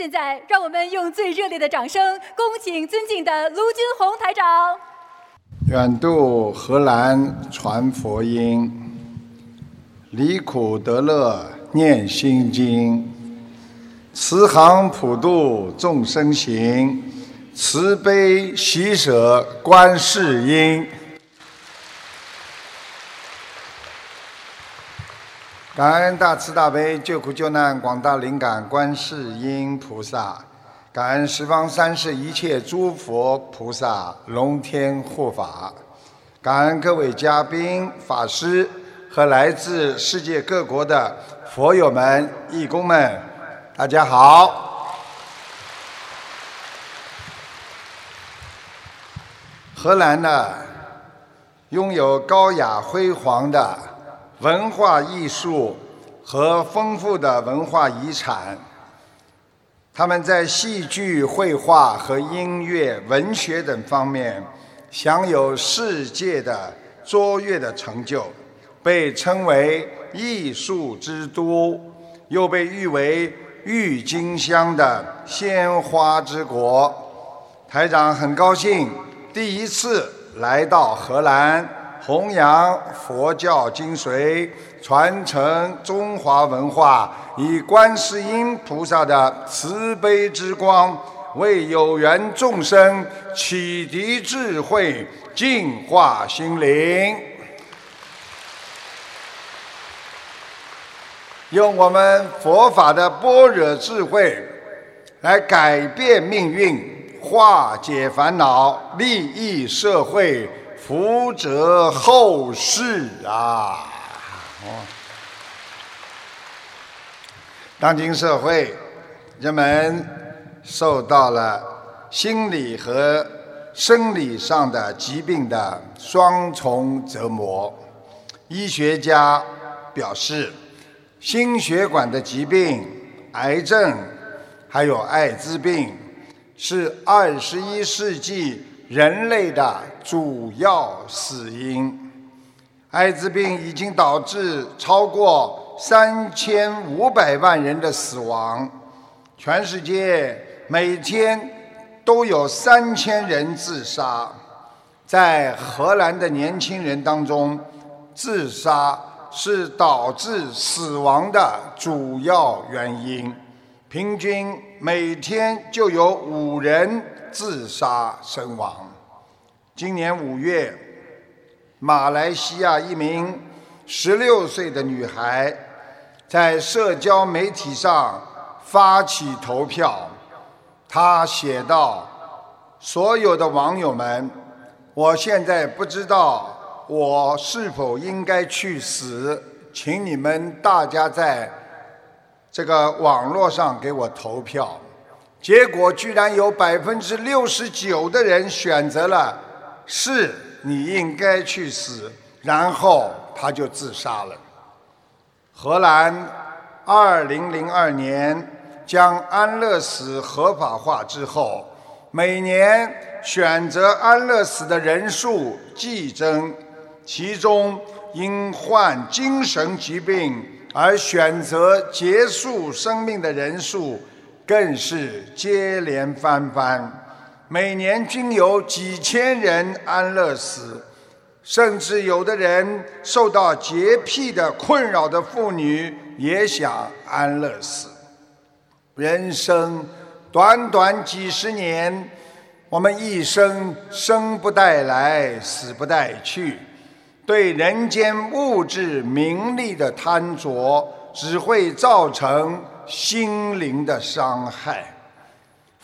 现在，让我们用最热烈的掌声，恭请尊敬的卢军红台长。远渡荷兰传佛音，离苦得乐念心经，慈航普渡众生行，慈悲喜舍观世音。感恩大慈大悲救苦救难广大灵感观世音菩萨，感恩十方三世一切诸佛菩萨龙天护法，感恩各位嘉宾法师和来自世界各国的佛友们义工们，大家好。荷兰呢，拥有高雅辉煌的。文化艺术和丰富的文化遗产，他们在戏剧、绘画和音乐、文学等方面享有世界的卓越的成就，被称为艺术之都，又被誉为郁金香的鲜花之国。台长很高兴第一次来到荷兰。弘扬佛教精髓，传承中华文化，以观世音菩萨的慈悲之光，为有缘众生启迪智慧，净化心灵，用我们佛法的般若智慧来改变命运，化解烦恼，利益社会。福泽后世啊！当今社会，人们受到了心理和生理上的疾病的双重折磨。医学家表示，心血管的疾病、癌症，还有艾滋病，是二十一世纪。人类的主要死因，艾滋病已经导致超过三千五百万人的死亡，全世界每天都有三千人自杀。在荷兰的年轻人当中，自杀是导致死亡的主要原因，平均每天就有五人。自杀身亡。今年五月，马来西亚一名十六岁的女孩在社交媒体上发起投票。她写道：“所有的网友们，我现在不知道我是否应该去死，请你们大家在这个网络上给我投票。”结果居然有百分之六十九的人选择了是你应该去死，然后他就自杀了。荷兰二零零二年将安乐死合法化之后，每年选择安乐死的人数激增，其中因患精神疾病而选择结束生命的人数。更是接连翻番，每年均有几千人安乐死，甚至有的人受到洁癖的困扰的妇女也想安乐死。人生短短几十年，我们一生生不带来，死不带去，对人间物质名利的贪着，只会造成。心灵的伤害，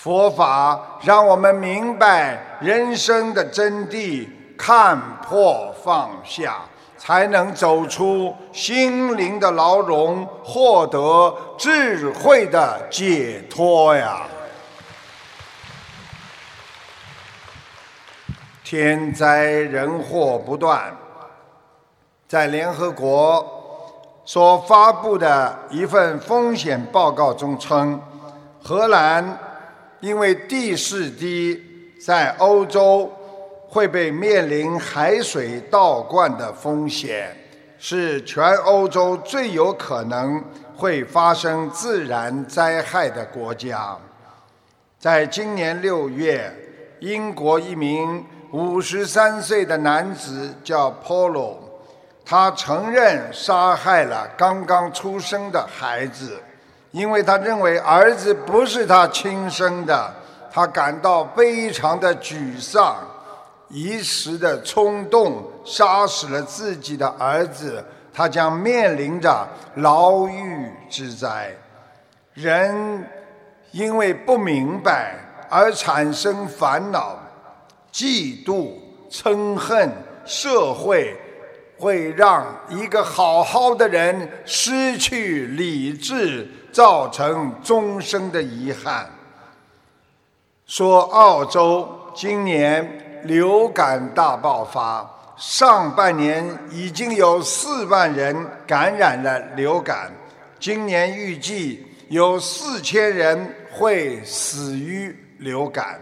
佛法让我们明白人生的真谛，看破放下，才能走出心灵的牢笼，获得智慧的解脱呀！天灾人祸不断，在联合国。所发布的一份风险报告中称，荷兰因为地势低，在欧洲会被面临海水倒灌的风险，是全欧洲最有可能会发生自然灾害的国家。在今年六月，英国一名五十三岁的男子叫 Polo，他承认杀害了刚刚出生的孩子，因为他认为儿子不是他亲生的，他感到非常的沮丧，一时的冲动杀死了自己的儿子，他将面临着牢狱之灾。人。因为不明白而产生烦恼、嫉妒、嗔恨，社会会让一个好好的人失去理智，造成终生的遗憾。说澳洲今年流感大爆发，上半年已经有四万人感染了流感，今年预计有四千人。会死于流感。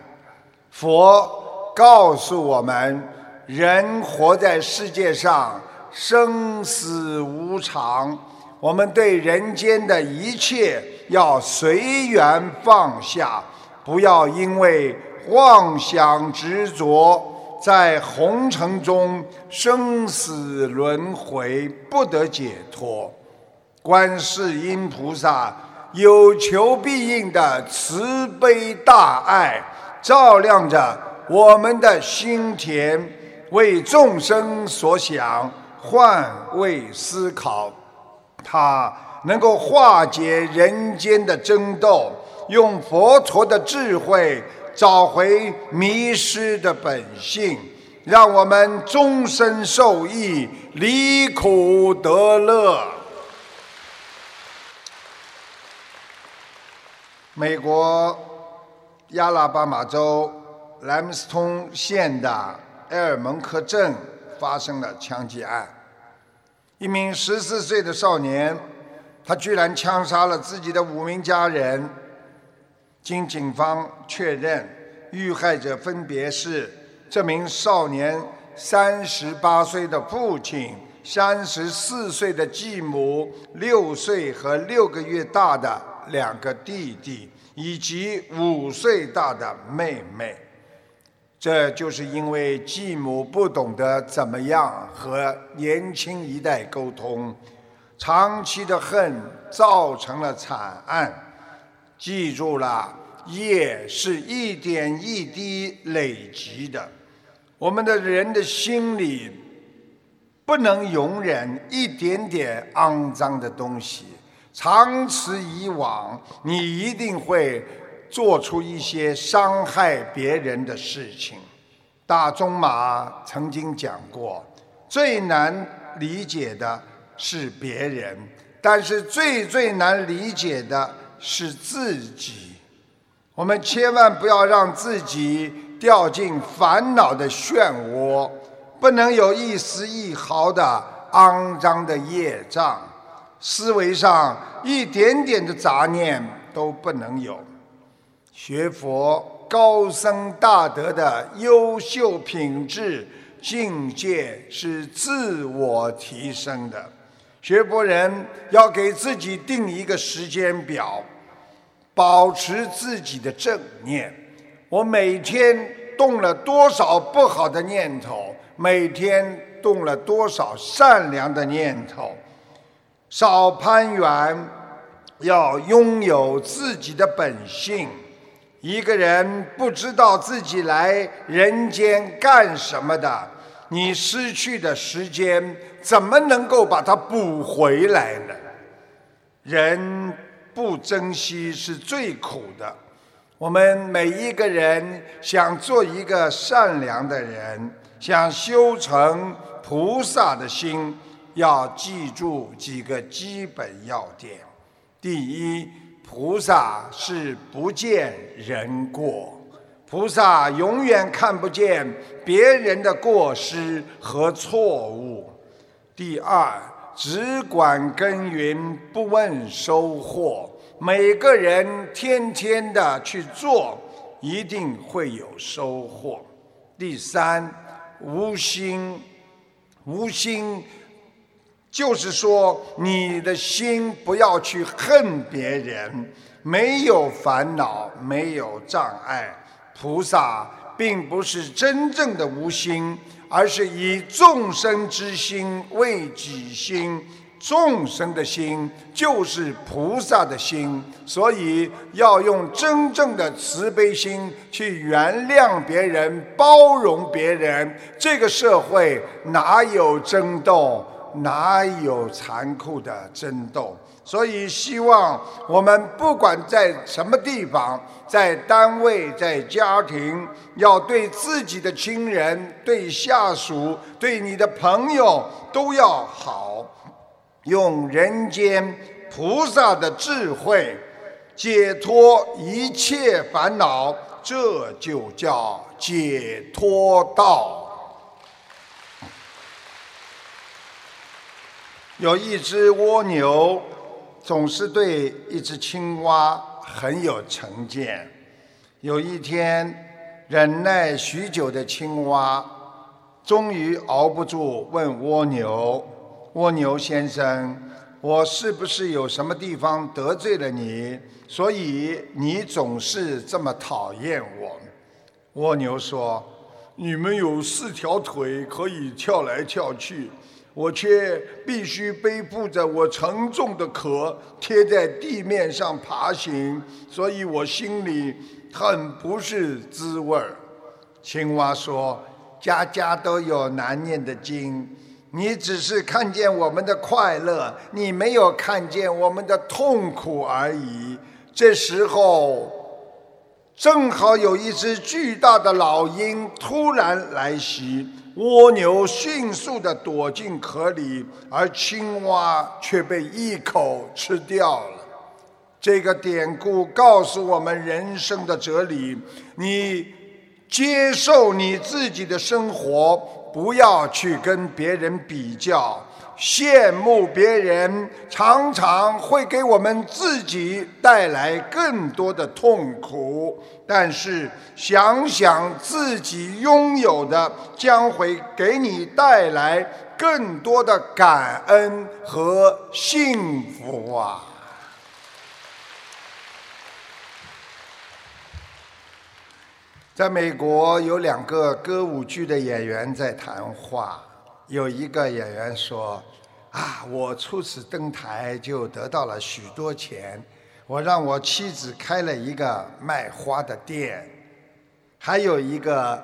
佛告诉我们：人活在世界上，生死无常。我们对人间的一切要随缘放下，不要因为妄想执着，在红尘中生死轮回，不得解脱。观世音菩萨。有求必应的慈悲大爱，照亮着我们的心田，为众生所想，换位思考。它能够化解人间的争斗，用佛陀的智慧找回迷失的本性，让我们终身受益，离苦得乐。美国亚拉巴马州莱姆斯通县的埃尔蒙克镇发生了枪击案。一名十四岁的少年，他居然枪杀了自己的五名家人。经警方确认，遇害者分别是这名少年三十八岁的父亲、三十四岁的继母、六岁和六个月大的。两个弟弟以及五岁大的妹妹，这就是因为继母不懂得怎么样和年轻一代沟通，长期的恨造成了惨案。记住了，业是一点一滴累积的，我们的人的心里不能容忍一点点肮脏的东西。长此以往，你一定会做出一些伤害别人的事情。大仲马曾经讲过，最难理解的是别人，但是最最难理解的是自己。我们千万不要让自己掉进烦恼的漩涡，不能有一丝一毫的肮脏的业障。思维上一点点的杂念都不能有。学佛高僧大德的优秀品质境界是自我提升的。学佛人要给自己定一个时间表，保持自己的正念。我每天动了多少不好的念头？每天动了多少善良的念头？少攀缘，要拥有自己的本性。一个人不知道自己来人间干什么的，你失去的时间怎么能够把它补回来呢？人不珍惜是最苦的。我们每一个人想做一个善良的人，想修成菩萨的心。要记住几个基本要点：第一，菩萨是不见人过，菩萨永远看不见别人的过失和错误；第二，只管耕耘不问收获，每个人天天的去做，一定会有收获；第三，无心，无心。就是说，你的心不要去恨别人，没有烦恼，没有障碍。菩萨并不是真正的无心，而是以众生之心为己心。众生的心就是菩萨的心，所以要用真正的慈悲心去原谅别人、包容别人。这个社会哪有争斗？哪有残酷的争斗？所以，希望我们不管在什么地方，在单位、在家庭，要对自己的亲人、对下属、对你的朋友都要好，用人间菩萨的智慧解脱一切烦恼，这就叫解脱道。有一只蜗牛，总是对一只青蛙很有成见。有一天，忍耐许久的青蛙，终于熬不住，问蜗牛：“蜗牛先生，我是不是有什么地方得罪了你，所以你总是这么讨厌我？”蜗牛说：“你们有四条腿，可以跳来跳去。”我却必须背负着我沉重的壳，贴在地面上爬行，所以我心里很不是滋味儿。青蛙说：“家家都有难念的经，你只是看见我们的快乐，你没有看见我们的痛苦而已。”这时候，正好有一只巨大的老鹰突然来袭。蜗牛迅速地躲进壳里，而青蛙却被一口吃掉了。这个典故告诉我们人生的哲理：你接受你自己的生活，不要去跟别人比较。羡慕别人，常常会给我们自己带来更多的痛苦。但是，想想自己拥有的，将会给你带来更多的感恩和幸福啊！在美国，有两个歌舞剧的演员在谈话。有一个演员说：“啊，我初次登台就得到了许多钱，我让我妻子开了一个卖花的店。”还有一个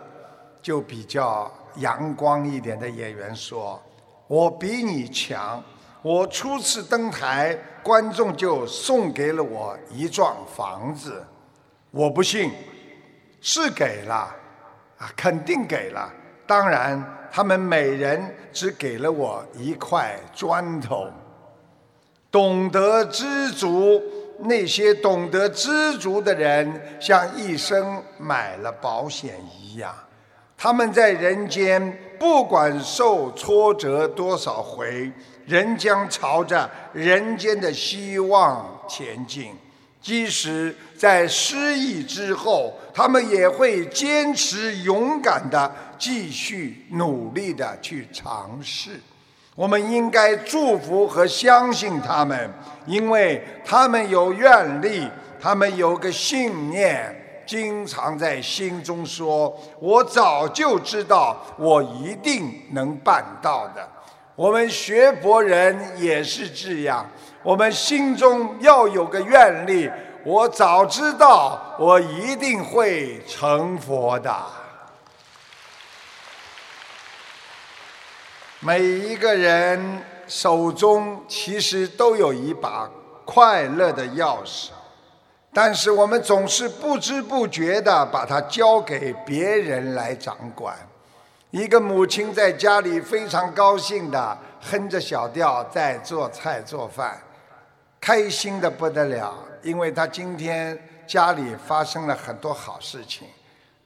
就比较阳光一点的演员说：“我比你强，我初次登台，观众就送给了我一幢房子。我不信，是给了，啊，肯定给了。当然。”他们每人只给了我一块砖头。懂得知足，那些懂得知足的人，像一生买了保险一样。他们在人间，不管受挫折多少回，仍将朝着人间的希望前进。即使在失意之后，他们也会坚持勇敢的继续努力的去尝试。我们应该祝福和相信他们，因为他们有愿力，他们有个信念，经常在心中说：“我早就知道，我一定能办到的。”我们学佛人也是这样。我们心中要有个愿力，我早知道我一定会成佛的。每一个人手中其实都有一把快乐的钥匙，但是我们总是不知不觉的把它交给别人来掌管。一个母亲在家里非常高兴的哼着小调在做菜做饭。开心的不得了，因为他今天家里发生了很多好事情。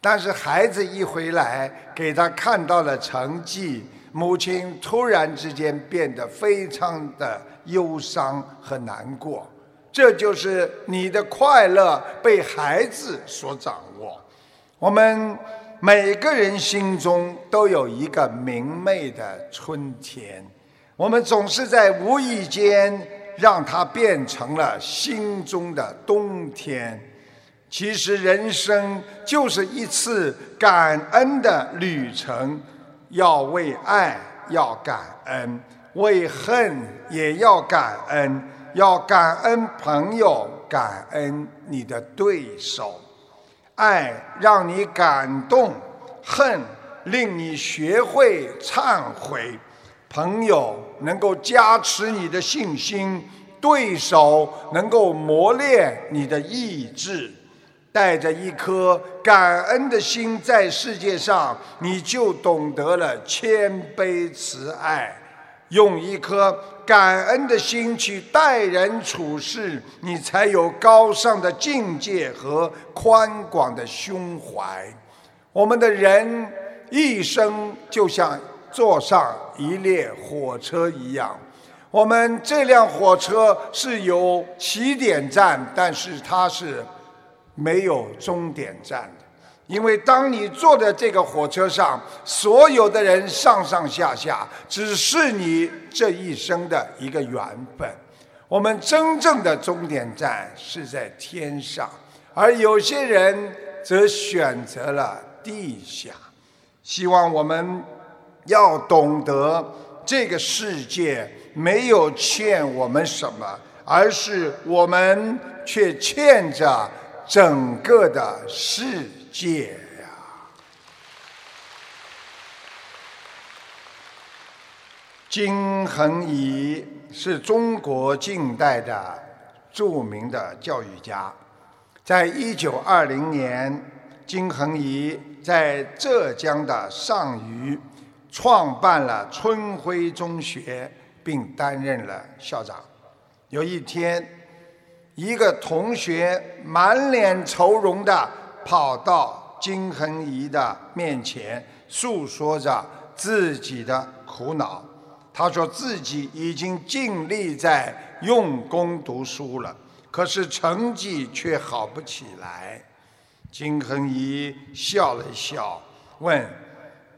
但是孩子一回来，给他看到了成绩，母亲突然之间变得非常的忧伤和难过。这就是你的快乐被孩子所掌握。我们每个人心中都有一个明媚的春天。我们总是在无意间让它变成了心中的冬天。其实人生就是一次感恩的旅程，要为爱要感恩，为恨也要感恩，要感恩朋友，感恩你的对手。爱让你感动，恨令你学会忏悔。朋友能够加持你的信心，对手能够磨练你的意志。带着一颗感恩的心在世界上，你就懂得了谦卑慈爱。用一颗感恩的心去待人处事，你才有高尚的境界和宽广的胸怀。我们的人一生就像坐上一列火车一样，我们这辆火车是有起点站，但是它是没有终点站的。因为当你坐在这个火车上，所有的人上上下下，只是你这一生的一个缘分。我们真正的终点站是在天上，而有些人则选择了地下。希望我们要懂得，这个世界没有欠我们什么，而是我们却欠着整个的世。界呀！金恒仪是中国近代的著名的教育家。在一九二零年，金恒仪在浙江的上虞创办了春晖中学，并担任了校长。有一天，一个同学满脸愁容的。跑到金恒仪的面前，诉说着自己的苦恼。他说自己已经尽力在用功读书了，可是成绩却好不起来。金恒仪笑了笑，问：“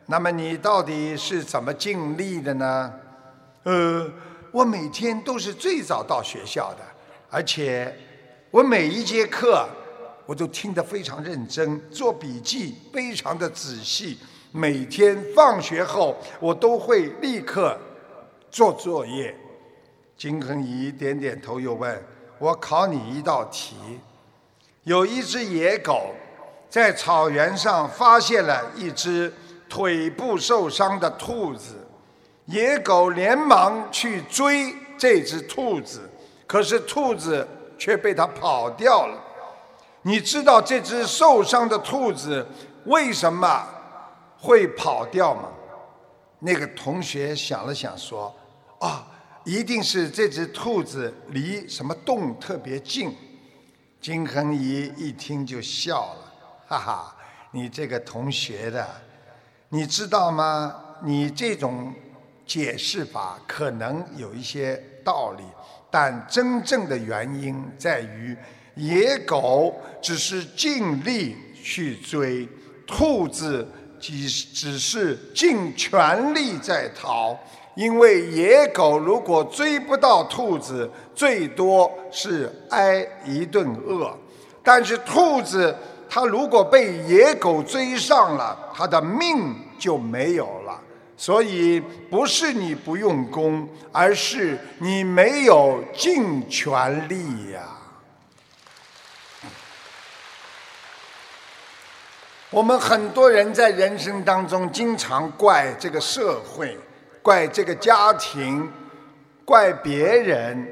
那么你到底是怎么尽力的呢？”“呃，我每天都是最早到学校的，而且我每一节课。”我都听得非常认真，做笔记非常的仔细。每天放学后，我都会立刻做作业。金恒仪点点头，又问我：“考你一道题。有一只野狗在草原上发现了一只腿部受伤的兔子，野狗连忙去追这只兔子，可是兔子却被它跑掉了。”你知道这只受伤的兔子为什么会跑掉吗？那个同学想了想说：“啊，一定是这只兔子离什么洞特别近。”金恒仪一听就笑了：“哈哈，你这个同学的，你知道吗？你这种解释法可能有一些道理，但真正的原因在于。”野狗只是尽力去追，兔子只只是尽全力在逃。因为野狗如果追不到兔子，最多是挨一顿饿；但是兔子他如果被野狗追上了，他的命就没有了。所以不是你不用功，而是你没有尽全力呀。我们很多人在人生当中经常怪这个社会，怪这个家庭，怪别人，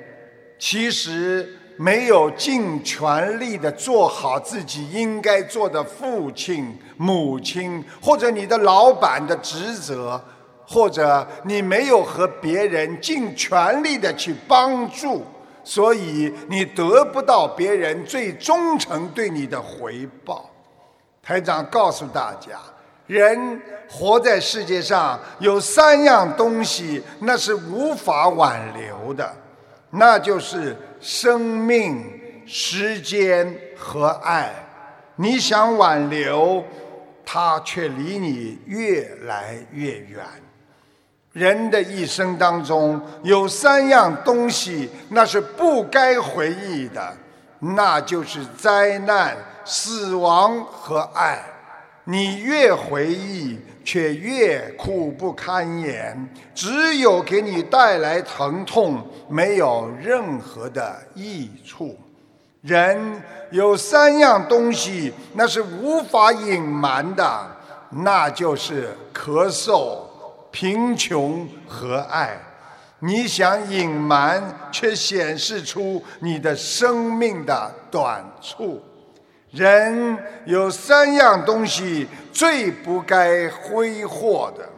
其实没有尽全力的做好自己应该做的父亲、母亲，或者你的老板的职责，或者你没有和别人尽全力的去帮助，所以你得不到别人最忠诚对你的回报。台长告诉大家，人活在世界上有三样东西，那是无法挽留的，那就是生命、时间和爱。你想挽留，它却离你越来越远。人的一生当中有三样东西，那是不该回忆的，那就是灾难、死亡和爱。你越回忆，却越苦不堪言，只有给你带来疼痛，没有任何的益处。人有三样东西，那是无法隐瞒的，那就是咳嗽。贫穷和爱，你想隐瞒，却显示出你的生命的短处。人有三样东西最不该挥霍的：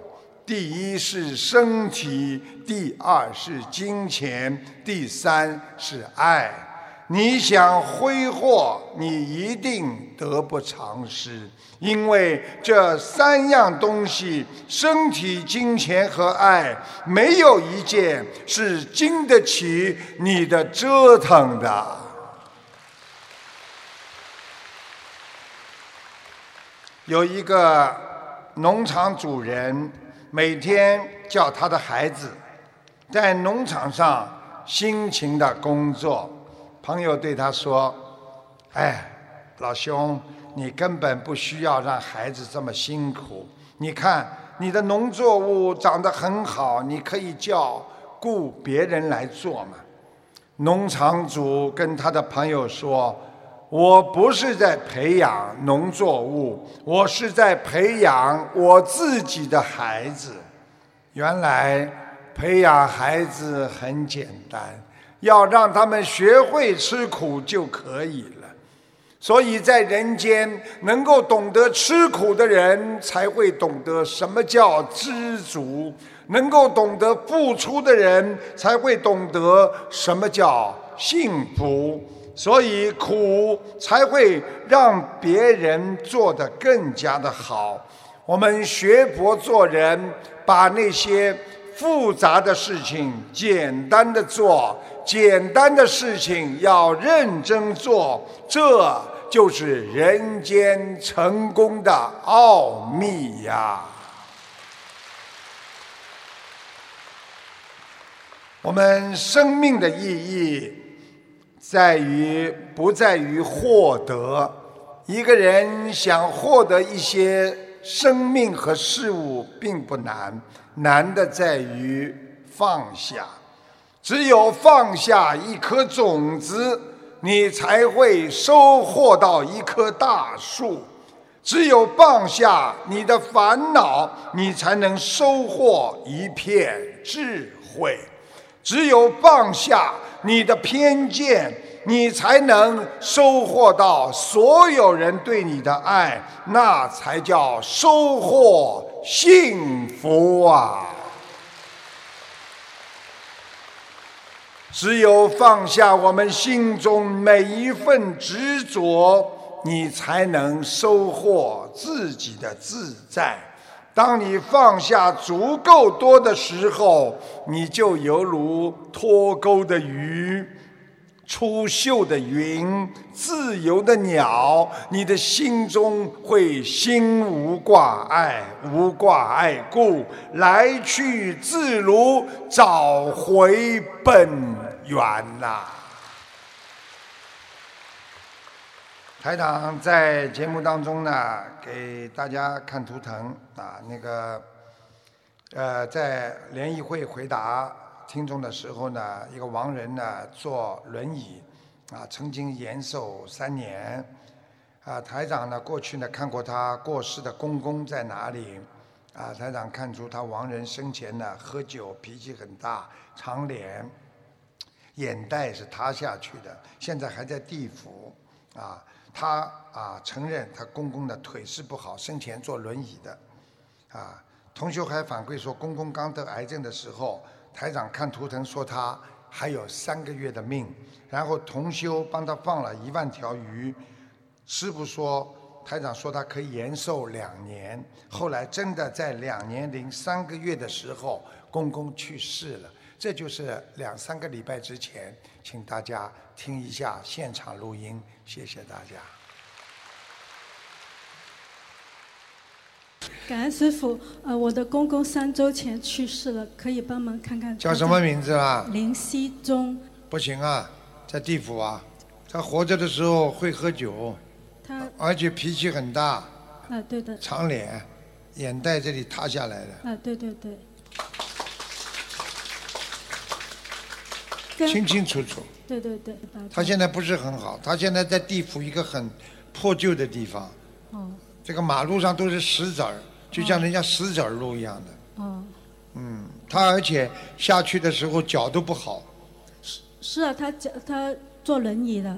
第一是身体，第二是金钱，第三是爱。你想挥霍，你一定得不偿失，因为这三样东西——身体、金钱和爱，没有一件是经得起你的折腾的。有一个农场主人，每天叫他的孩子在农场上辛勤的工作。朋友对他说：“哎，老兄，你根本不需要让孩子这么辛苦。你看，你的农作物长得很好，你可以叫雇别人来做嘛。”农场主跟他的朋友说：“我不是在培养农作物，我是在培养我自己的孩子。原来培养孩子很简单。”要让他们学会吃苦就可以了，所以在人间能够懂得吃苦的人，才会懂得什么叫知足；能够懂得付出的人，才会懂得什么叫幸福。所以苦才会让别人做得更加的好。我们学佛做人，把那些复杂的事情简单的做。简单的事情要认真做，这就是人间成功的奥秘呀。我们生命的意义在于不在于获得，一个人想获得一些生命和事物并不难，难的在于放下。只有放下一颗种子，你才会收获到一棵大树；只有放下你的烦恼，你才能收获一片智慧；只有放下你的偏见，你才能收获到所有人对你的爱，那才叫收获幸福啊！只有放下我们心中每一份执着，你才能收获自己的自在。当你放下足够多的时候，你就犹如脱钩的鱼、出岫的云、自由的鸟。你的心中会心无挂碍，无挂碍故，来去自如，找回本。源呐！台长在节目当中呢，给大家看图腾啊，那个呃，在联谊会回答听众的时候呢，一个亡人呢坐轮椅啊，曾经延寿三年啊。台长呢过去呢看过他过世的公公在哪里啊？台长看出他亡人生前呢喝酒，脾气很大，长脸。眼袋是塌下去的，现在还在地府，啊，他啊承认他公公的腿是不好，生前坐轮椅的，啊，同修还反馈说，公公刚得癌症的时候，台长看图腾说他还有三个月的命，然后同修帮他放了一万条鱼，师傅说台长说他可以延寿两年，后来真的在两年零三个月的时候，公公去世了。这就是两三个礼拜之前，请大家听一下现场录音，谢谢大家。感恩师傅，呃，我的公公三周前去世了，可以帮忙看看叫什么名字啦？林熙宗，不行啊，在地府啊。他活着的时候会喝酒，他而且脾气很大，啊，对的，长脸，眼袋这里塌下来的，啊，对对对，清清楚楚。对对对，啊他现在不是很好，他现在在地府一个很破旧的地方，哦这个马路上都是石子儿，就像人家石子儿路一样的。哦，嗯，他而且下去的时候脚都不好，是啊，他脚他坐轮椅的，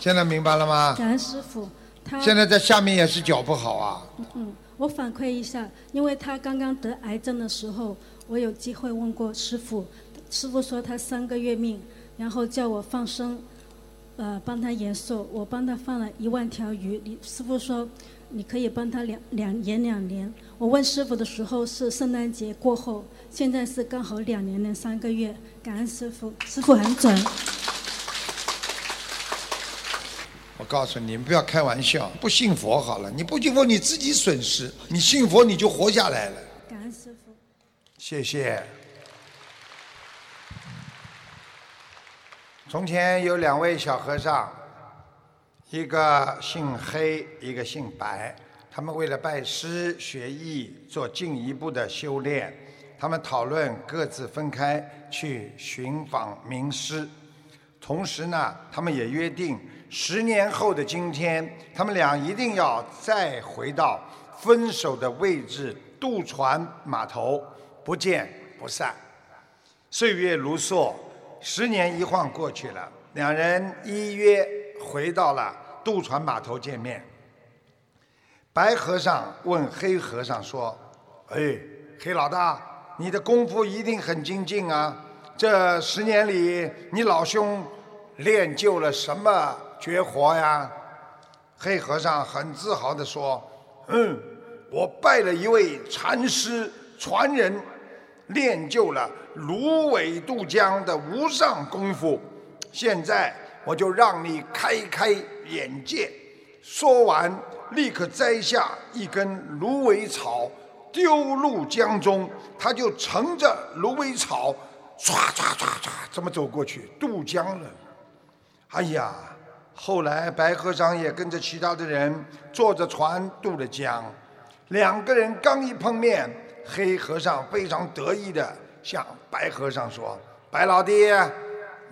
现在明白了吗？感恩师傅，他现在在下面也是脚不好啊。嗯，我反馈一下，因为他刚刚得癌症的时候，我有机会问过师傅，师傅说他三个月命，然后叫我放生，呃，帮他延寿，我帮他放了一万条鱼，你师傅说你可以帮他两两延两年。我问师傅的时候是圣诞节过后，现在是刚好两年零三个月，感恩师傅，师傅很准。我告诉你，你不要开玩笑，不信佛好了，你不信佛你自己损失，你信佛你就活下来了。感恩师傅。谢谢。从前有两位小和尚，一个姓黑，一个姓白。他们为了拜师学艺，做进一步的修炼，他们讨论各自分开去寻访名师。同时呢，他们也约定，十年后的今天，他们俩一定要再回到分手的位置渡船码头，不见不散。岁月如梭，十年一晃过去了，两人依约回到了渡船码头见面。白和尚问黑和尚说：“哎，黑老大，你的功夫一定很精进啊！这十年里，你老兄练就了什么绝活呀？”黑和尚很自豪地说：“嗯，我拜了一位禅师传人，练就了芦苇渡江的无上功夫。现在我就让你开开眼界。”说完，立刻摘下一根芦苇草，丢入江中。他就乘着芦苇草，唰唰唰唰，这么走过去渡江了。哎呀，后来白和尚也跟着其他的人坐着船渡了江。两个人刚一碰面，黑和尚非常得意的向白和尚说：“白老弟，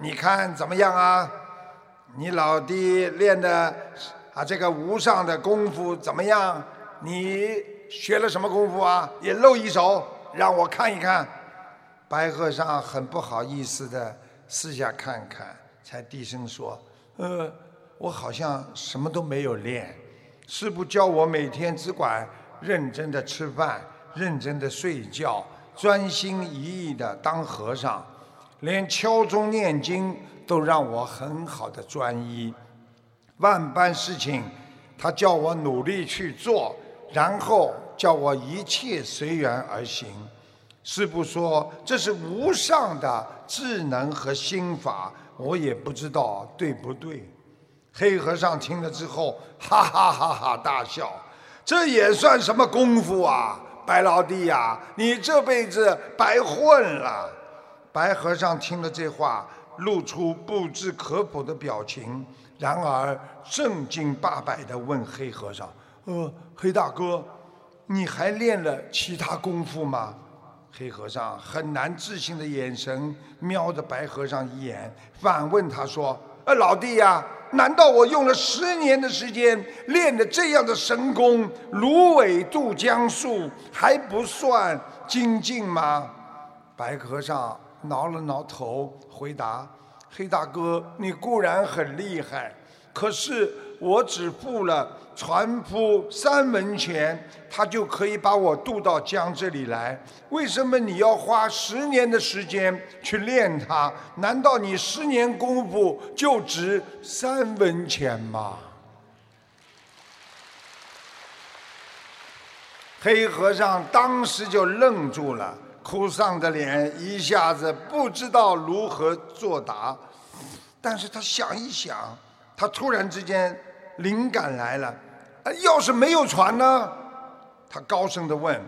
你看怎么样啊？你老弟练的啊这个无上的功夫怎么样？你学了什么功夫啊？也露一手让我看一看。”白和尚很不好意思的四下看看，才低声说：“呃，我好像什么都没有练。师傅教我每天只管认真的吃饭，认真的睡觉，专心一意的当和尚，连敲钟念经都让我很好的专一。万般事情，他叫我努力去做，然后叫我一切随缘而行。师父说这是无上的智能和心法，我也不知道对不对。黑和尚听了之后，哈哈哈哈大笑，这也算什么功夫啊，白老弟呀、你这辈子白混了。白和尚听了这话，露出不知可否的表情，然而正经八百地问黑和尚：“呃，黑大哥，你还练了其他功夫吗？”黑和尚很难置信的眼神瞄着白和尚一眼，反问他说：“呃，老弟呀、难道我用了十年的时间练的这样的神功，芦苇渡江术还不算精进吗？”白和尚挠了挠头，回答：“黑大哥，你固然很厉害，可是我只付了船夫三文钱，他就可以把我渡到江这里来。为什么你要花十年的时间去练它？难道你十年功夫就值三文钱吗？”黑和尚当时就愣住了，哭丧着脸，一下子不知道如何作答。但是他想一想，他突然之间灵感来了，啊，要是没有船呢？他高声的问。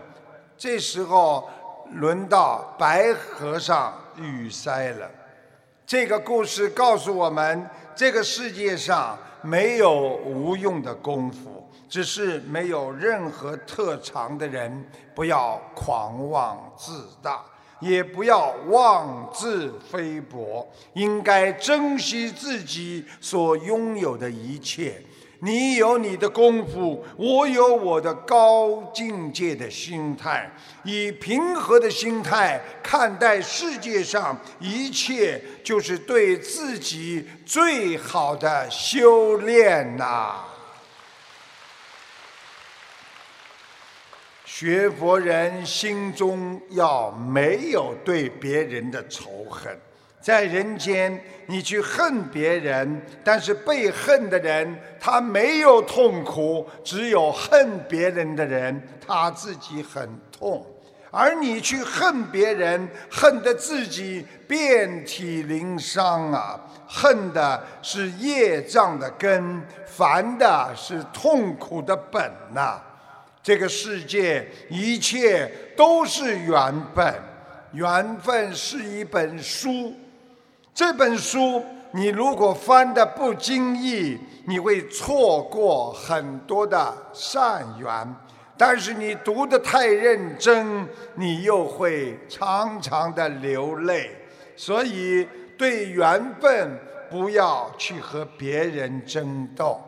这时候轮到白和尚语塞了。这个故事告诉我们，这个世界上没有无用的功夫，只是没有任何特长的人不要狂妄自大，也不要妄自菲薄，应该珍惜自己所拥有的一切。你有你的功夫，我有我的高境界的心态，以平和的心态看待世界上一切，就是对自己最好的修炼呐。学佛人心中要没有对别人的仇恨。在人间，你去恨别人，但是被恨的人他没有痛苦，只有恨别人的人他自己很痛。而你去恨别人，恨得自己遍体鳞伤啊！恨的是业障的根，烦的是痛苦的本呐。这个世界一切都是缘分，缘分是一本书。这本书，你如果翻的不经意，你会错过很多的善缘；但是你读的太认真，你又会常常的流泪。所以，对缘分不要去和别人争斗。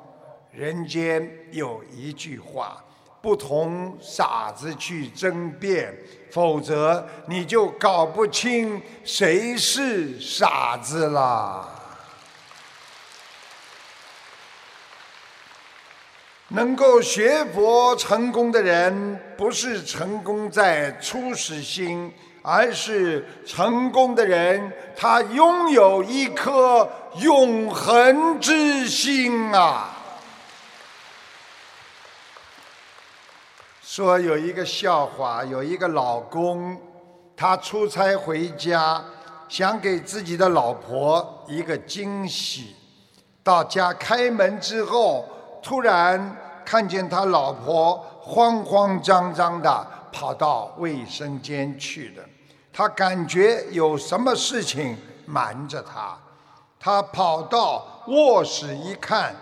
人间有一句话。不同傻子去争辩，否则你就搞不清谁是傻子啦。能够学佛成功的人，不是成功在初始心，而是成功的人，他拥有一颗永恒之心啊。说有一个笑话，有一个老公，他出差回家，想给自己的老婆一个惊喜。到家开门之后，突然看见他老婆慌慌张张的跑到卫生间去了。他感觉有什么事情瞒着他，他跑到卧室一看，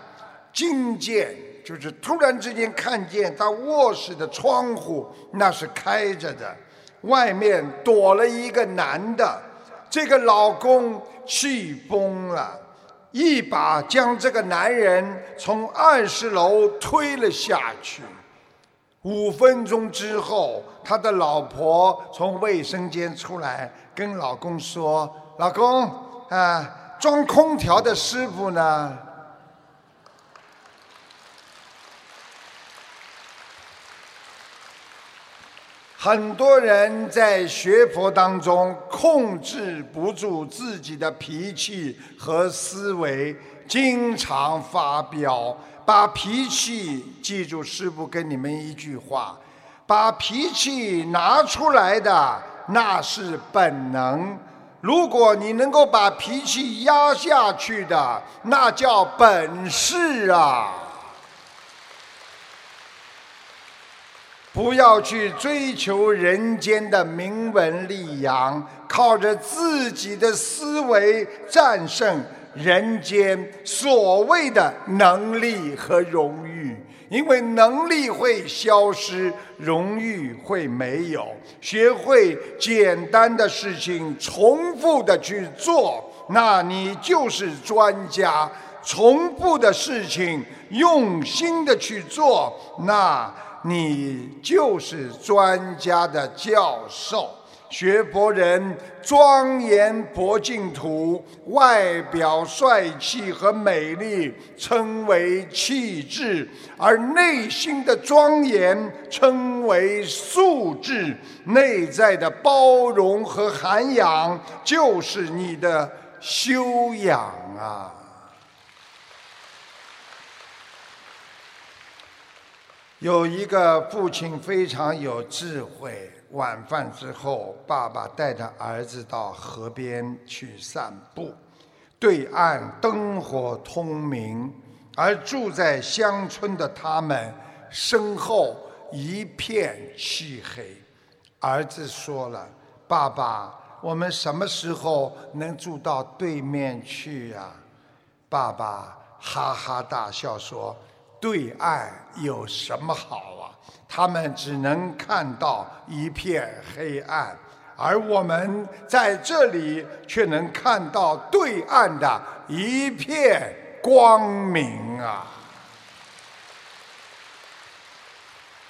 惊见。就是突然之间看见他卧室的窗户那是开着的，外面躲了一个男的，这个老公气疯了，一把将这个男人从二十楼推了下去。五分钟之后，他的老婆从卫生间出来，跟老公说：“老公啊，装空调的师傅呢？”很多人在学佛当中控制不住自己的脾气和思维，经常发飙。把脾气记住，师父跟你们一句话：把脾气拿出来的那是本能；如果你能够把脾气压下去的，那叫本事啊。不要去追求人间的名闻利养，靠着自己的思维战胜人间所谓的能力和荣誉，因为能力会消失，荣誉会没有。学会简单的事情重复的去做，那你就是专家；重复的事情用心的去做，那。你就是专家的教授，学佛人庄严佛净土，外表帅气和美丽称为气质，而内心的庄严称为素质，内在的包容和涵养就是你的修养啊。有一个父亲非常有智慧。晚饭之后，爸爸带着儿子到河边去散步。对岸灯火通明，而住在乡村的他们身后一片漆黑。儿子说了：“爸爸，我们什么时候能住到对面去呀？”爸爸哈哈大笑说：“对岸有什么好啊？他们只能看到一片黑暗，而我们在这里却能看到对岸的一片光明啊！”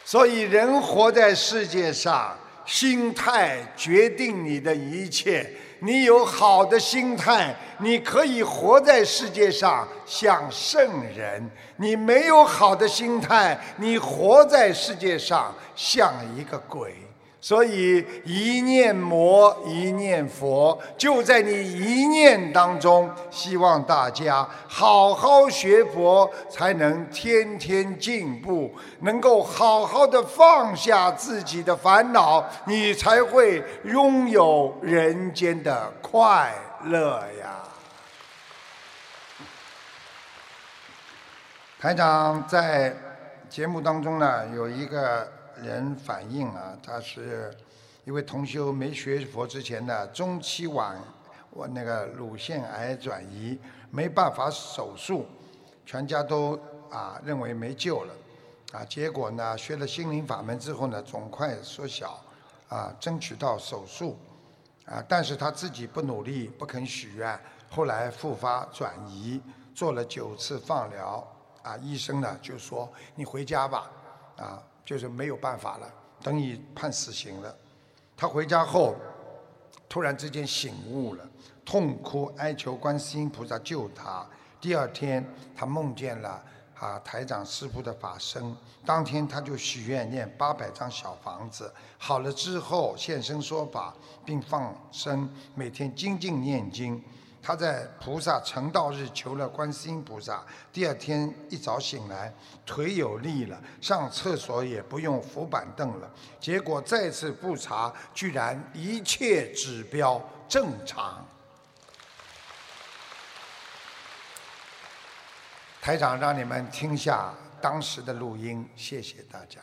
所以，人活在世界上。心态决定你的一切。你有好的心态，你可以活在世界上像圣人；你没有好的心态，你活在世界上像一个鬼。所以一念魔，一念佛，就在你一念当中。希望大家好好学佛，才能天天进步，能够好好的放下自己的烦恼，你才会拥有人间的快乐呀。台长在节目当中呢，有一个。人反映啊，他是一位同修，没学佛之前呢，中期晚我那个乳腺癌转移，没办法手术，全家都啊认为没救了，啊结果呢学了心灵法门之后呢，肿块缩小，啊争取到手术，啊但是他自己不努力，不肯许愿，后来复发转移，做了九次放疗，啊医生呢就说你回家吧，啊。就是没有办法了，等于判死刑了。他回家后，突然之间醒悟了，痛哭哀求观世音菩萨救他。第二天，他梦见了啊台长师傅的法身。当天他就许愿念八百张小房子。好了之后现身说法，并放生，每天精进念经。他在菩萨成道日求了观世音菩萨，第二天一早醒来，腿有力了，上厕所也不用扶板凳了。结果再次复查，居然一切指标正常。台长让你们听下当时的录音，谢谢大家。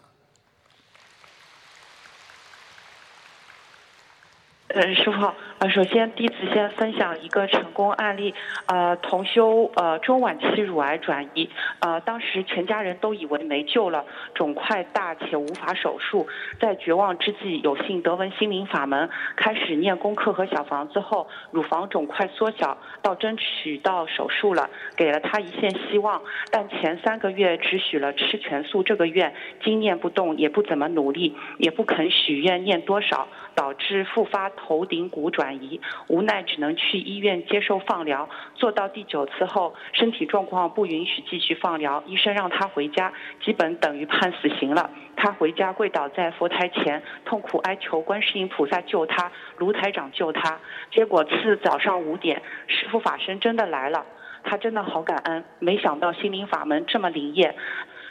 嗯，师傅好。呃，首先弟子先分享一个成功案例。呃，同修呃中晚期乳癌转移，呃当时全家人都以为没救了，肿块大且无法手术。在绝望之际，有幸得闻心灵法门，开始念功课和小房子后，乳房肿块缩小，到争取到手术了，给了他一线希望。但前三个月只许了吃全素这个愿，经念不动，也不怎么努力，也不肯许愿念多少。导致复发头顶骨转移，无奈只能去医院接受放疗。做到第九次后，身体状况不允许继续放疗，医生让他回家，基本等于判死刑了。他回家跪倒在佛台前，痛苦哀求观世音菩萨救他，卢台长救他。结果次早上五点，师父法身真的来了，他真的好感恩，没想到心灵法门这么灵验。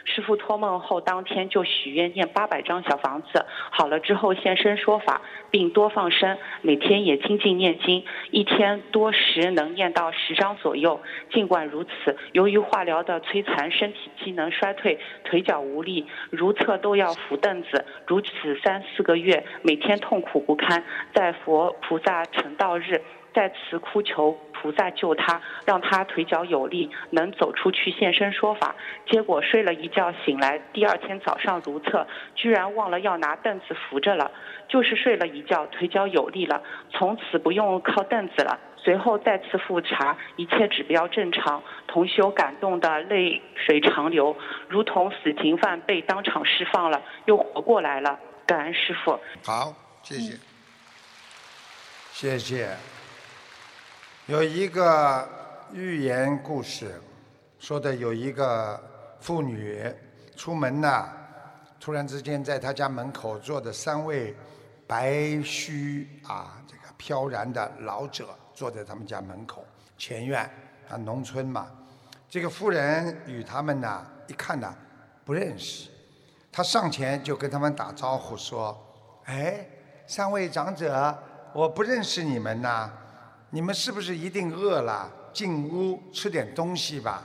师傅托梦后，当天就许愿念八百张小房子，好了之后现身说法，并多放生，每天也精进念经，一天多时能念到十张左右。尽管如此，由于化疗的摧残，身体机能衰退，腿脚无力，如厕都要扶凳子，如此三四个月，每天痛苦不堪。在佛菩萨成道日。在此哭求菩萨救他，让他腿脚有力，能走出去现身说法。结果睡了一觉醒来，第二天早上如厕，居然忘了要拿凳子扶着了。就是睡了一觉，腿脚有力了，从此不用靠凳子了。随后再次复查，一切指标正常。同修感动的泪水长流，如同死刑犯被当场释放了，又活过来了。感恩师傅。好，谢谢，谢谢。有一个寓言故事，说的有一个妇女出门呢，突然之间在她家门口坐的三位白须啊，这个飘然的老者坐在他们家门口前院啊，农村嘛。这个妇人与他们呢一看呢不认识，她上前就跟他们打招呼说：“哎，三位长者，我不认识你们呐。”你们是不是一定饿了？进屋吃点东西吧。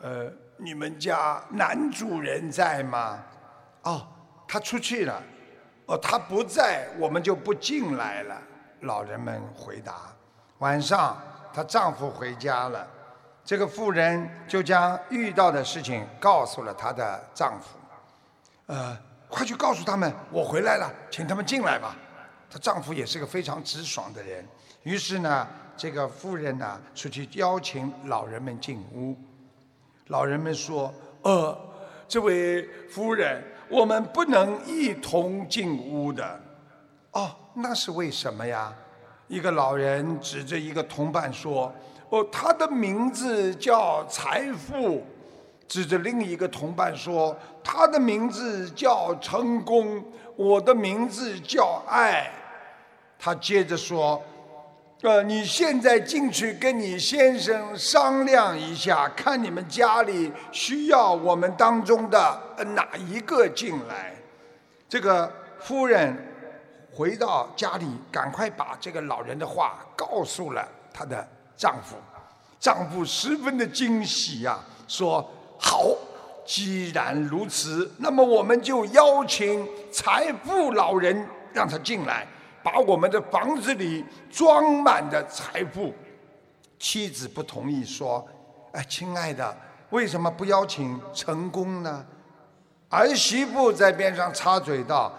呃，你们家男主人在吗？哦，他出去了。哦，他不在，我们就不进来了。老人们回答。晚上，她丈夫回家了，这个妇人就将遇到的事情告诉了她的丈夫。呃，快去告诉他们，我回来了，请他们进来吧。她丈夫也是个非常直爽的人，于是呢，这个妇人呢，出去邀请老人们进屋。老人们说：“呃，这位夫人，我们不能一同进屋的。”哦，那是为什么呀？一个老人指着一个同伴说：“哦，他的名字叫财富。”指着另一个同伴说：“他的名字叫成功，我的名字叫爱。”他接着说：“呃，你现在进去跟你先生商量一下，看你们家里需要我们当中的哪一个进来。”这个夫人回到家里，赶快把这个老人的话告诉了她的丈夫。丈夫十分的惊喜呀，说。好，既然如此，那么我们就邀请财富老人让他进来，把我们的房子里装满的财富。妻子不同意，说：“哎，亲爱的，为什么不邀请成功呢？”儿媳妇在边上插嘴道：“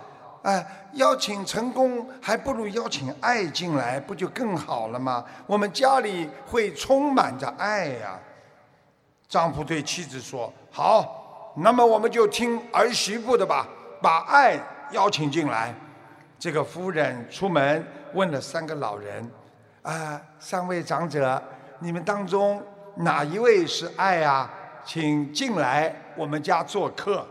哎，邀请成功还不如邀请爱进来，不就更好了吗？我们家里会充满着爱呀。”丈夫对妻子说：“好，那么我们就听儿媳妇的吧，把爱邀请进来。”这个夫人出门问了三个老人：“啊，三位长者，你们当中哪一位是爱啊？请进来我们家做客。”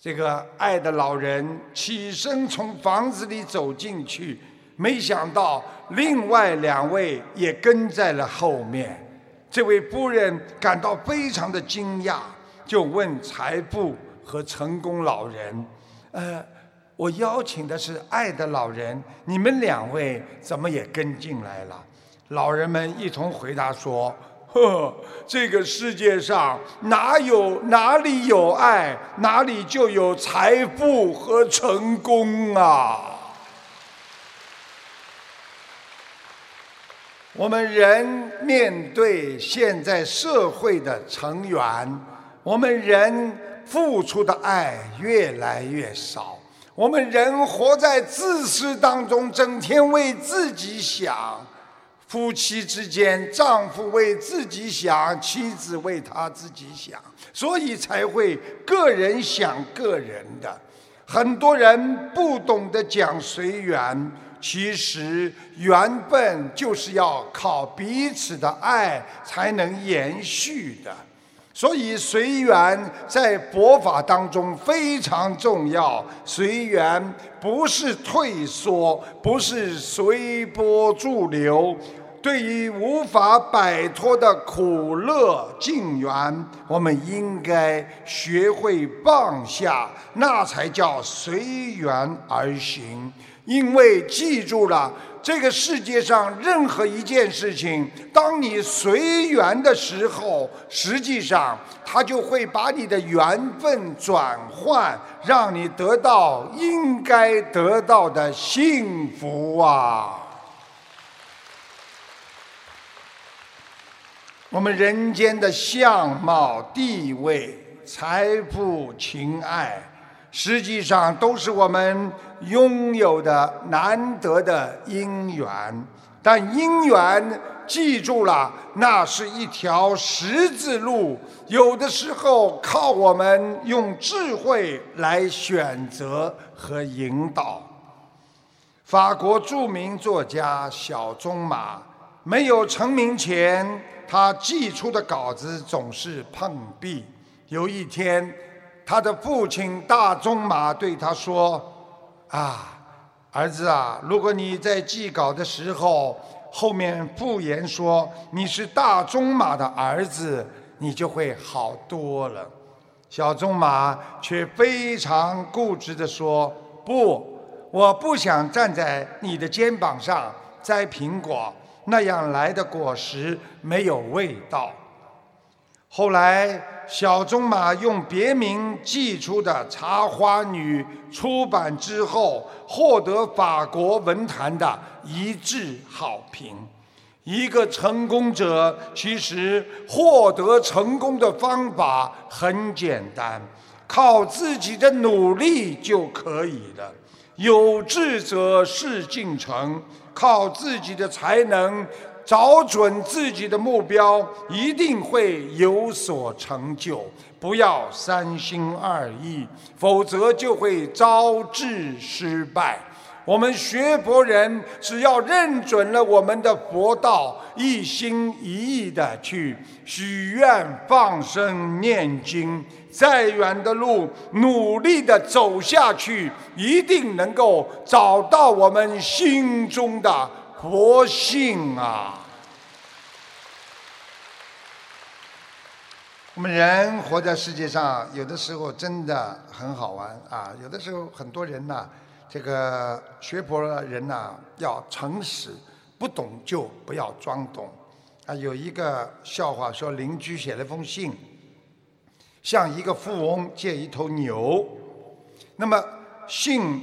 这个爱的老人起身从房子里走进去，没想到另外两位也跟在了后面。这位夫人感到非常的惊讶，就问财富和成功老人：“呃，我邀请的是爱的老人，你们两位怎么也跟进来了？”老人们一同回答说：“呵，这个世界上哪有哪里有爱，哪里就有财富和成功啊！”我们人面对现在社会的成员，我们人付出的爱越来越少。我们人活在自私当中，整天为自己想。夫妻之间，丈夫为自己想，妻子为他自己想，所以才会个人想个人的。很多人不懂得讲随缘。其实缘分就是要靠彼此的爱才能延续的，所以随缘在佛法当中非常重要。随缘不是退缩，不是随波逐流。对于无法摆脱的苦乐境缘，我们应该学会放下，那才叫随缘而行。因为记住了，这个世界上任何一件事情，当你随缘的时候，实际上它就会把你的缘分转换，让你得到应该得到的幸福啊！我们人间的相貌、地位、财富、情爱。实际上都是我们拥有的难得的因缘，但因缘记住了，那是一条十字路，有的时候靠我们用智慧来选择和引导。法国著名作家小仲马没有成名前，他寄出的稿子总是碰壁。有一天。他的父亲大仲马对他说：“啊，儿子啊，如果你在寄稿的时候后面不言说你是大仲马的儿子，你就会好多了。”小仲马却非常固执地说：“不，我不想站在你的肩膀上摘苹果，那样来的果实没有味道。”后来，小仲马用别名寄出的《茶花女》出版之后，获得法国文坛的一致好评。一个成功者，其实获得成功的方法很简单，靠自己的努力就可以了。有志者事竟成，靠自己的才能。找准自己的目标，一定会有所成就。不要三心二意，否则就会招致失败。我们学佛人，只要认准了我们的佛道，一心一意的去许愿、放生、念经，再远的路，努力的走下去，一定能够找到我们心中的。佛性啊！我们人活在世界上，有的时候真的很好玩啊！有的时候很多人呐，这个学佛的人呐，要诚实，不懂就不要装懂。啊，有一个笑话说，邻居写了封信，向一个富翁借一头牛。那么信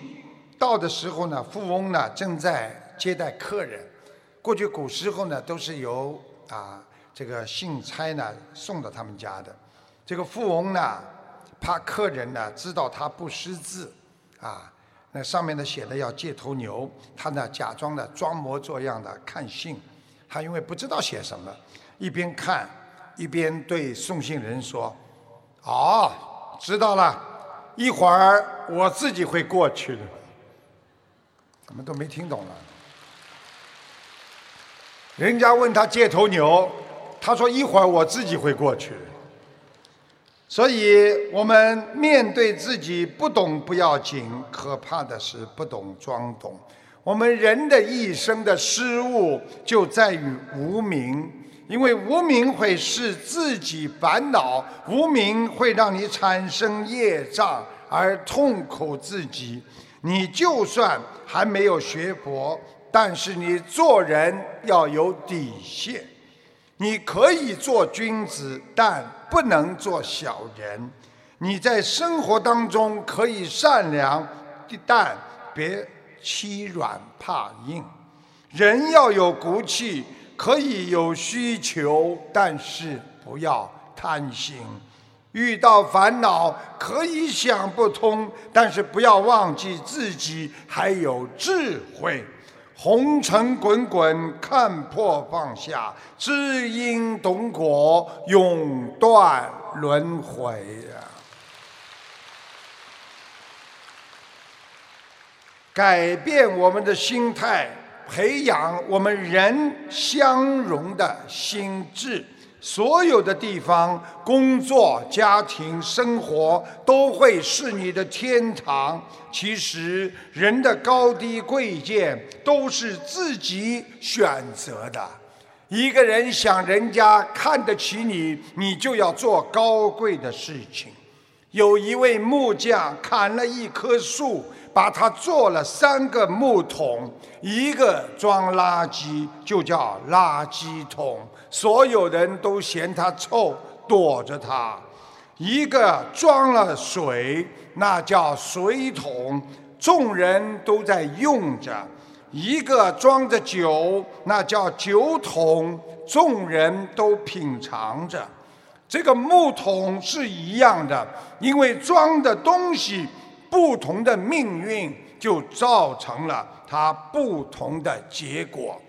到的时候呢，富翁呢正在。接待客人，过去古时候呢，都是由啊这个信差呢送到他们家的。这个富翁呢，怕客人呢知道他不识字，啊，那上面呢写的要借头牛，他呢假装的装模作样的看信，他因为不知道写什么，一边看一边对送信人说：“哦，知道了，一会儿我自己会过去的。”怎么都没听懂了。人家问他借头牛，他说一会儿我自己会过去。所以我们面对自己不懂不要紧，可怕的是不懂装懂。我们人的一生的失误就在于无名，因为无名会使自己烦恼，无名会让你产生业障而痛苦自己。你就算还没有学佛。但是你做人要有底线，你可以做君子，但不能做小人。你在生活当中可以善良，但别欺软怕硬。人要有骨气，可以有需求，但是不要贪心。遇到烦恼可以想不通，但是不要忘记自己还有智慧。红尘滚滚，看破放下，知因懂果，永断轮回！改变我们的心态，培养我们人相融的心智。所有的地方，工作、家庭、生活都会是你的天堂。其实，人的高低贵贱都是自己选择的。一个人想人家看得起你，你就要做高贵的事情。有一位木匠砍了一棵树。把它做了三个木桶，一个装垃圾就叫垃圾桶，所有人都嫌它臭，躲着它；一个装了水，那叫水桶，众人都在用着；一个装着酒，那叫酒桶，众人都品尝着。这个木桶是一样的，因为装的东西。不同的命运就造成了它不同的结果。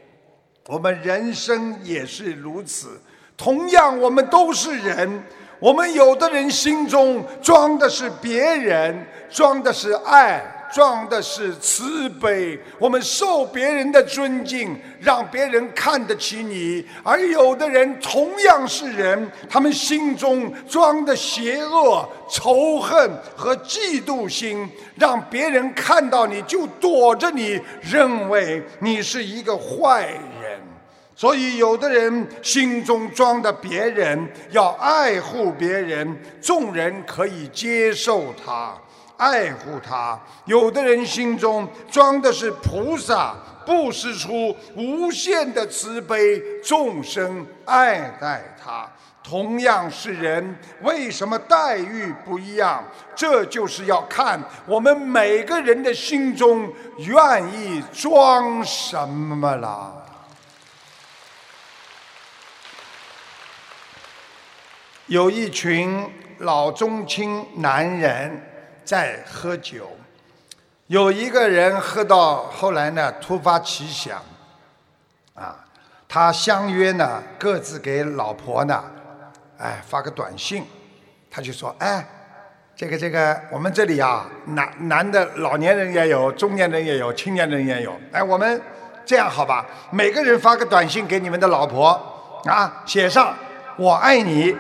我们人生也是如此。同样，我们都是人。我们有的人心中装的是别人，装的是爱。装的是慈悲，我们受别人的尊敬，让别人看得起你；而有的人同样是人，他们心中装的邪恶、仇恨和嫉妒心，让别人看到你就躲着你，认为你是一个坏人。所以，有的人心中装的别人，要爱护别人，众人可以接受他。爱护他，有的人心中装的是菩萨，布施出无限的慈悲，众生爱戴他。同样是人，为什么待遇不一样？这就是要看我们每个人的心中愿意装什么了。有一群老中青男人在喝酒，有一个人喝到后来呢，突发奇想，啊，他相约呢，各自给老婆呢，哎，发个短信，他就说，哎，这个这个，我们这里啊，男男的老年人也有，中年人也有，青年人也有，哎，我们这样好吧，每个人发个短信给你们的老婆，啊，写上我爱你。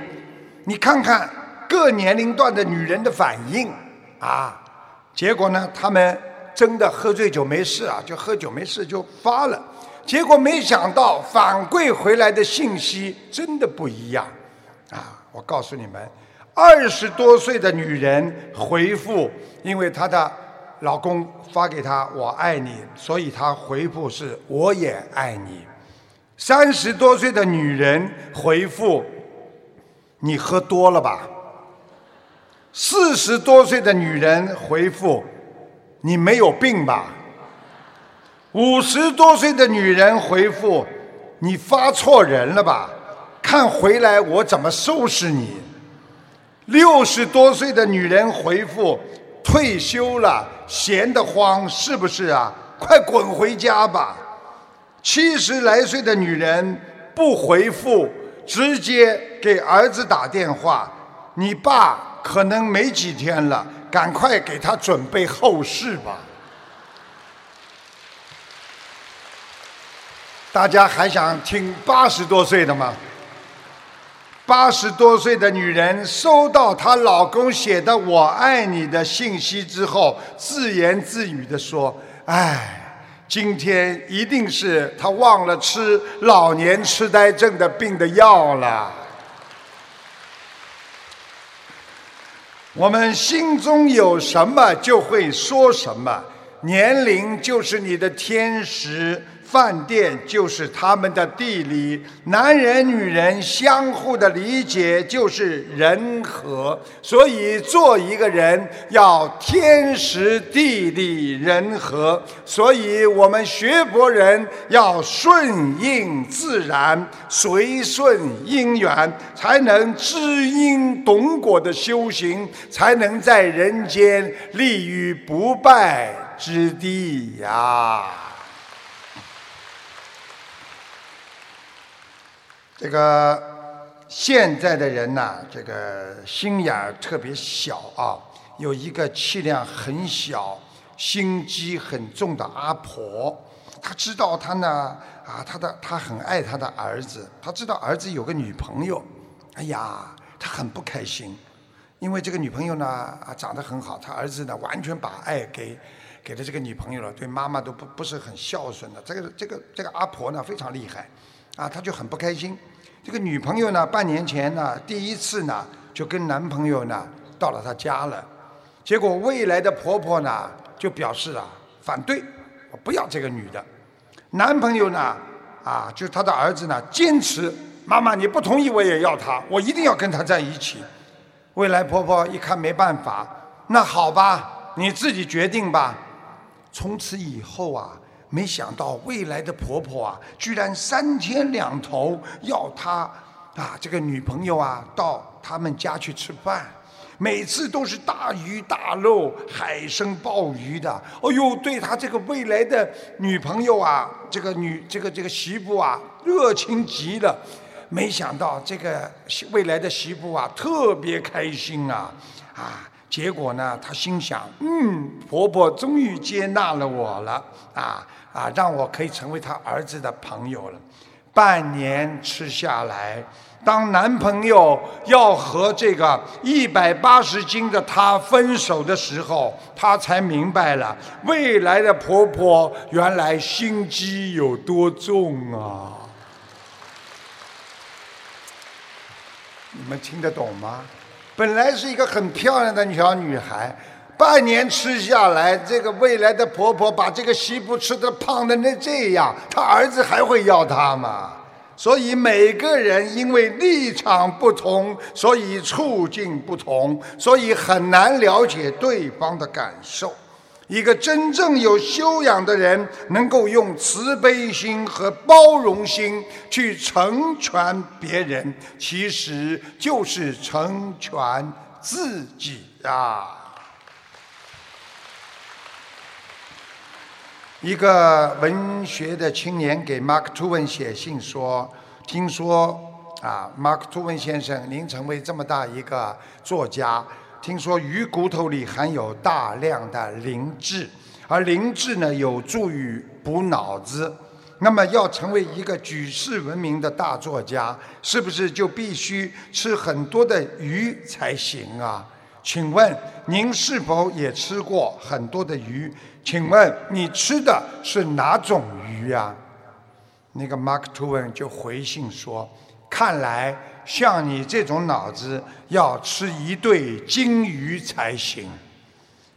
你看看各年龄段的女人的反应。啊，结果呢，他们真的喝醉酒没事啊，就喝酒没事就发了，结果没想到反馈回来的信息真的不一样啊！我告诉你们，二十多岁的女人回复，因为她的老公发给她“我爱你”，所以她回复是“我也爱你”。三十多岁的女人回复。你喝多了吧？四十多岁的女人回复：“你没有病吧？”五十多岁的女人回复：“你发错人了吧？看回来我怎么收拾你。”六十多岁的女人回复：“退休了，闲得慌是不是啊？快滚回家吧。”七十来岁的女人不回复。直接给儿子打电话，你爸可能没几天了，赶快给他准备后事吧。大家还想听八十多岁的吗？八十多岁的女人收到她老公写的“我爱你”的信息之后，自言自语的说：“唉。”今天一定是他忘了吃老年痴呆症的病的药了。我们心中有什么就会说什么，年龄就是你的天时。饭店就是他们的地理，男人女人相互的理解就是人和，所以做一个人要天时地利人和，所以我们学佛人要顺应自然，随顺因缘，才能知因懂果的修行，才能在人间立于不败之地呀。这个现在的人呐，这个心眼儿特别小啊。有一个气量很小、心机很重的阿婆，她知道她呢啊，她的她很爱她的儿子，她知道儿子有个女朋友，哎呀，她很不开心，因为这个女朋友呢啊长得很好，她儿子呢完全把爱给给了这个女朋友了，对妈妈都不不是很孝顺的。这个这个这个阿婆呢非常厉害，啊，她就很不开心。这个女朋友呢，半年前呢，第一次呢，就跟男朋友呢到了他家了，结果未来的婆婆呢就表示啊反对，我不要这个女的。男朋友呢啊，就他的儿子呢坚持，妈妈你不同意我也要她，我一定要跟她在一起。未来婆婆一看没办法，那好吧，你自己决定吧。从此以后啊。没想到未来的婆婆啊，居然三天两头要她啊这个女朋友啊到他们家去吃饭，每次都是大鱼大肉、海参鲍鱼的。哎呦，对他这个未来的女朋友啊，这个女这个这个媳妇啊，热情极了。没想到这个未来的媳妇啊，特别开心啊啊！结果呢，她心想，嗯，婆婆终于接纳了我了啊。啊，让我可以成为他儿子的朋友了。半年吃下来，当男朋友要和这个一百八十斤的她分手的时候，她才明白了未来的婆婆原来心机有多重啊！你们听得懂吗？本来是一个很漂亮的小女孩。半年吃下来，这个未来的婆婆把这个媳妇吃的胖的那这样，她儿子还会要她吗？所以每个人因为立场不同，所以处境不同，所以很难了解对方的感受。一个真正有修养的人，能够用慈悲心和包容心去成全别人，其实就是成全自己啊。一个文学的青年给 Mark Twain 写信说：“听说啊，Mark Twain 先生，您成为这么大一个作家。”听说鱼骨头里含有大量的磷质，而磷质呢有助于补脑子。那么要成为一个举世闻名的大作家，是不是就必须吃很多的鱼才行啊？请问您是否也吃过很多的鱼？请问你吃的是哪种鱼呀？那个 Mark Twain 就回信说：“看来。”像你这种脑子，要吃一对金鱼才行。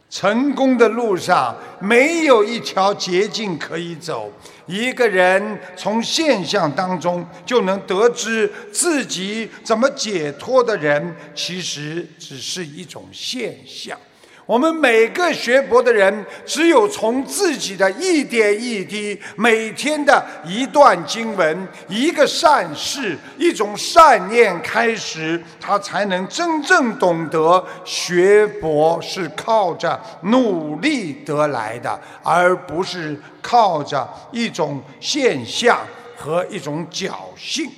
成功的路上没有一条捷径可以走。一个人从现象当中就能得知自己怎么解脱的人，其实只是一种现象。我们每个学佛的人，只有从自己的一点一滴、每天的一段经文、一个善事、一种善念开始，他才能真正懂得学佛是靠着努力得来的，而不是靠着一种现象和一种侥幸。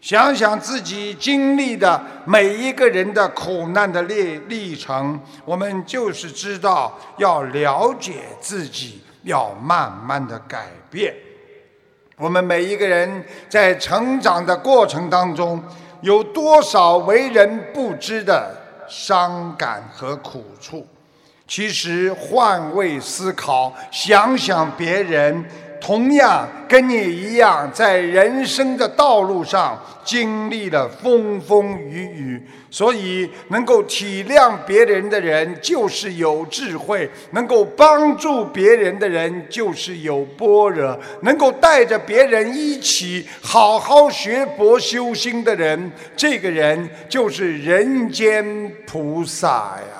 想想自己经历的每一个人的苦难的历历程，我们就是知道要了解自己，要慢慢的改变。我们每一个人在成长的过程当中，有多少为人不知的伤感和苦处？其实换位思考，想想别人。同样跟你一样，在人生的道路上经历了风风雨雨，所以能够体谅别人的人就是有智慧，能够帮助别人的人就是有般若，能够带着别人一起好好学佛修心的人，这个人就是人间菩萨呀。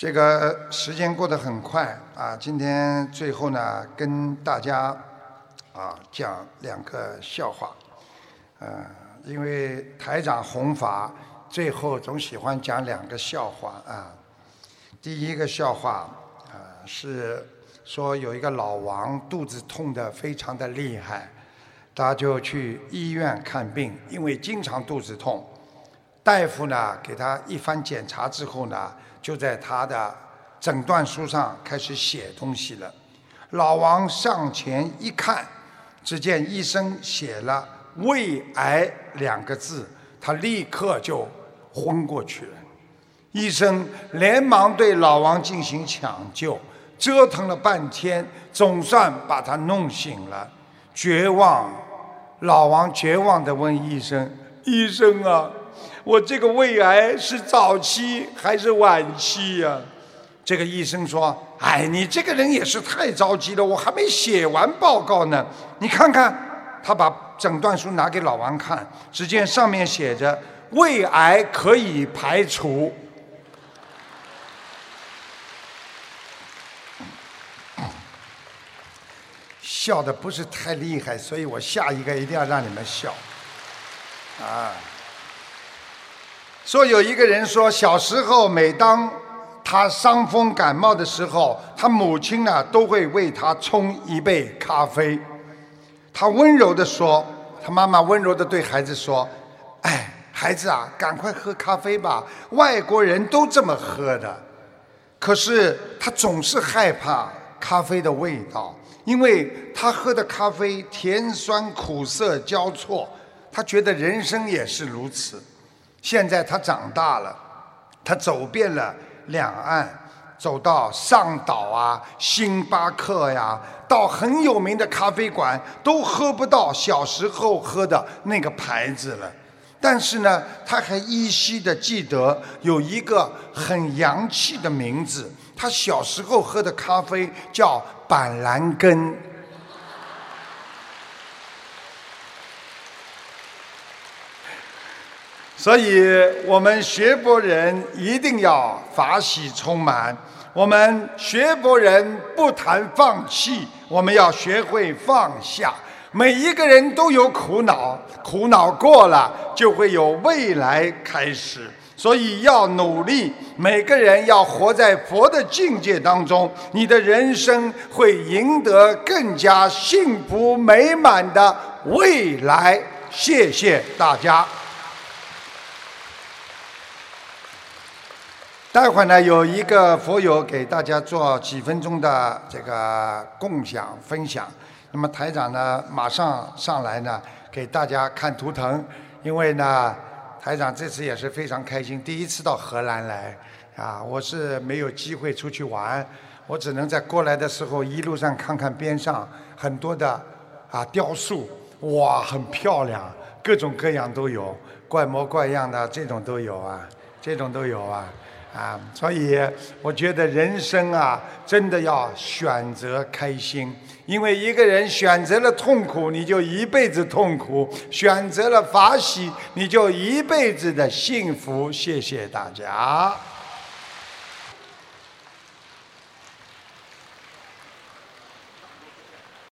这个时间过得很快啊！今天最后呢，跟大家啊讲两个笑话。呃，因为台长弘法，最后总喜欢讲两个笑话啊。第一个笑话啊是说有一个老王肚子痛得非常的厉害，他就去医院看病，因为经常肚子痛，大夫呢给他一番检查之后呢。就在他的诊断书上开始写东西了。老王上前一看，只见医生写了“胃癌”两个字，他立刻就昏过去了。医生连忙对老王进行抢救，折腾了半天，总算把他弄醒了。绝望，老王绝望地问医生：“医生啊！”我这个胃癌是早期还是晚期呀？这个医生说：“哎，你这个人也是太着急了，我还没写完报告呢。你看看。”他把诊断书拿给老王看，只见上面写着：“胃癌可以排除。”笑的不是太厉害，所以我下一个一定要让你们笑。啊。说有一个人说，小时候每当他伤风感冒的时候，他母亲呢都会为他冲一杯咖啡。他温柔地说，他妈妈温柔地对孩子说：“哎，孩子啊，赶快喝咖啡吧，外国人都这么喝的。”可是他总是害怕咖啡的味道，因为他喝的咖啡甜酸苦涩交错，他觉得人生也是如此。现在他长大了，他走遍了两岸，走到上岛啊、星巴克呀，到很有名的咖啡馆，都喝不到小时候喝的那个牌子了。但是呢，他还依稀的记得有一个很洋气的名字。他小时候喝的咖啡叫板蓝根。所以，我们学佛人一定要法喜充满。我们学佛人不谈放弃，我们要学会放下。每一个人都有苦恼，苦恼过了就会有未来开始。所以要努力，每个人要活在佛的境界当中，你的人生会赢得更加幸福美满的未来。谢谢大家。待会儿呢，有一个佛友给大家做几分钟的这个共享分享。那么台长呢，马上上来呢，给大家看图腾。因为呢，台长这次也是非常开心，第一次到荷兰来啊，我是没有机会出去玩，我只能在过来的时候一路上看看边上很多的啊雕塑，哇，很漂亮，各种各样都有，怪模怪样的这种都有啊，这种都有啊。啊，所以我觉得人生啊，真的要选择开心。因为一个人选择了痛苦，你就一辈子痛苦；选择了法喜，你就一辈子的幸福。谢谢大家。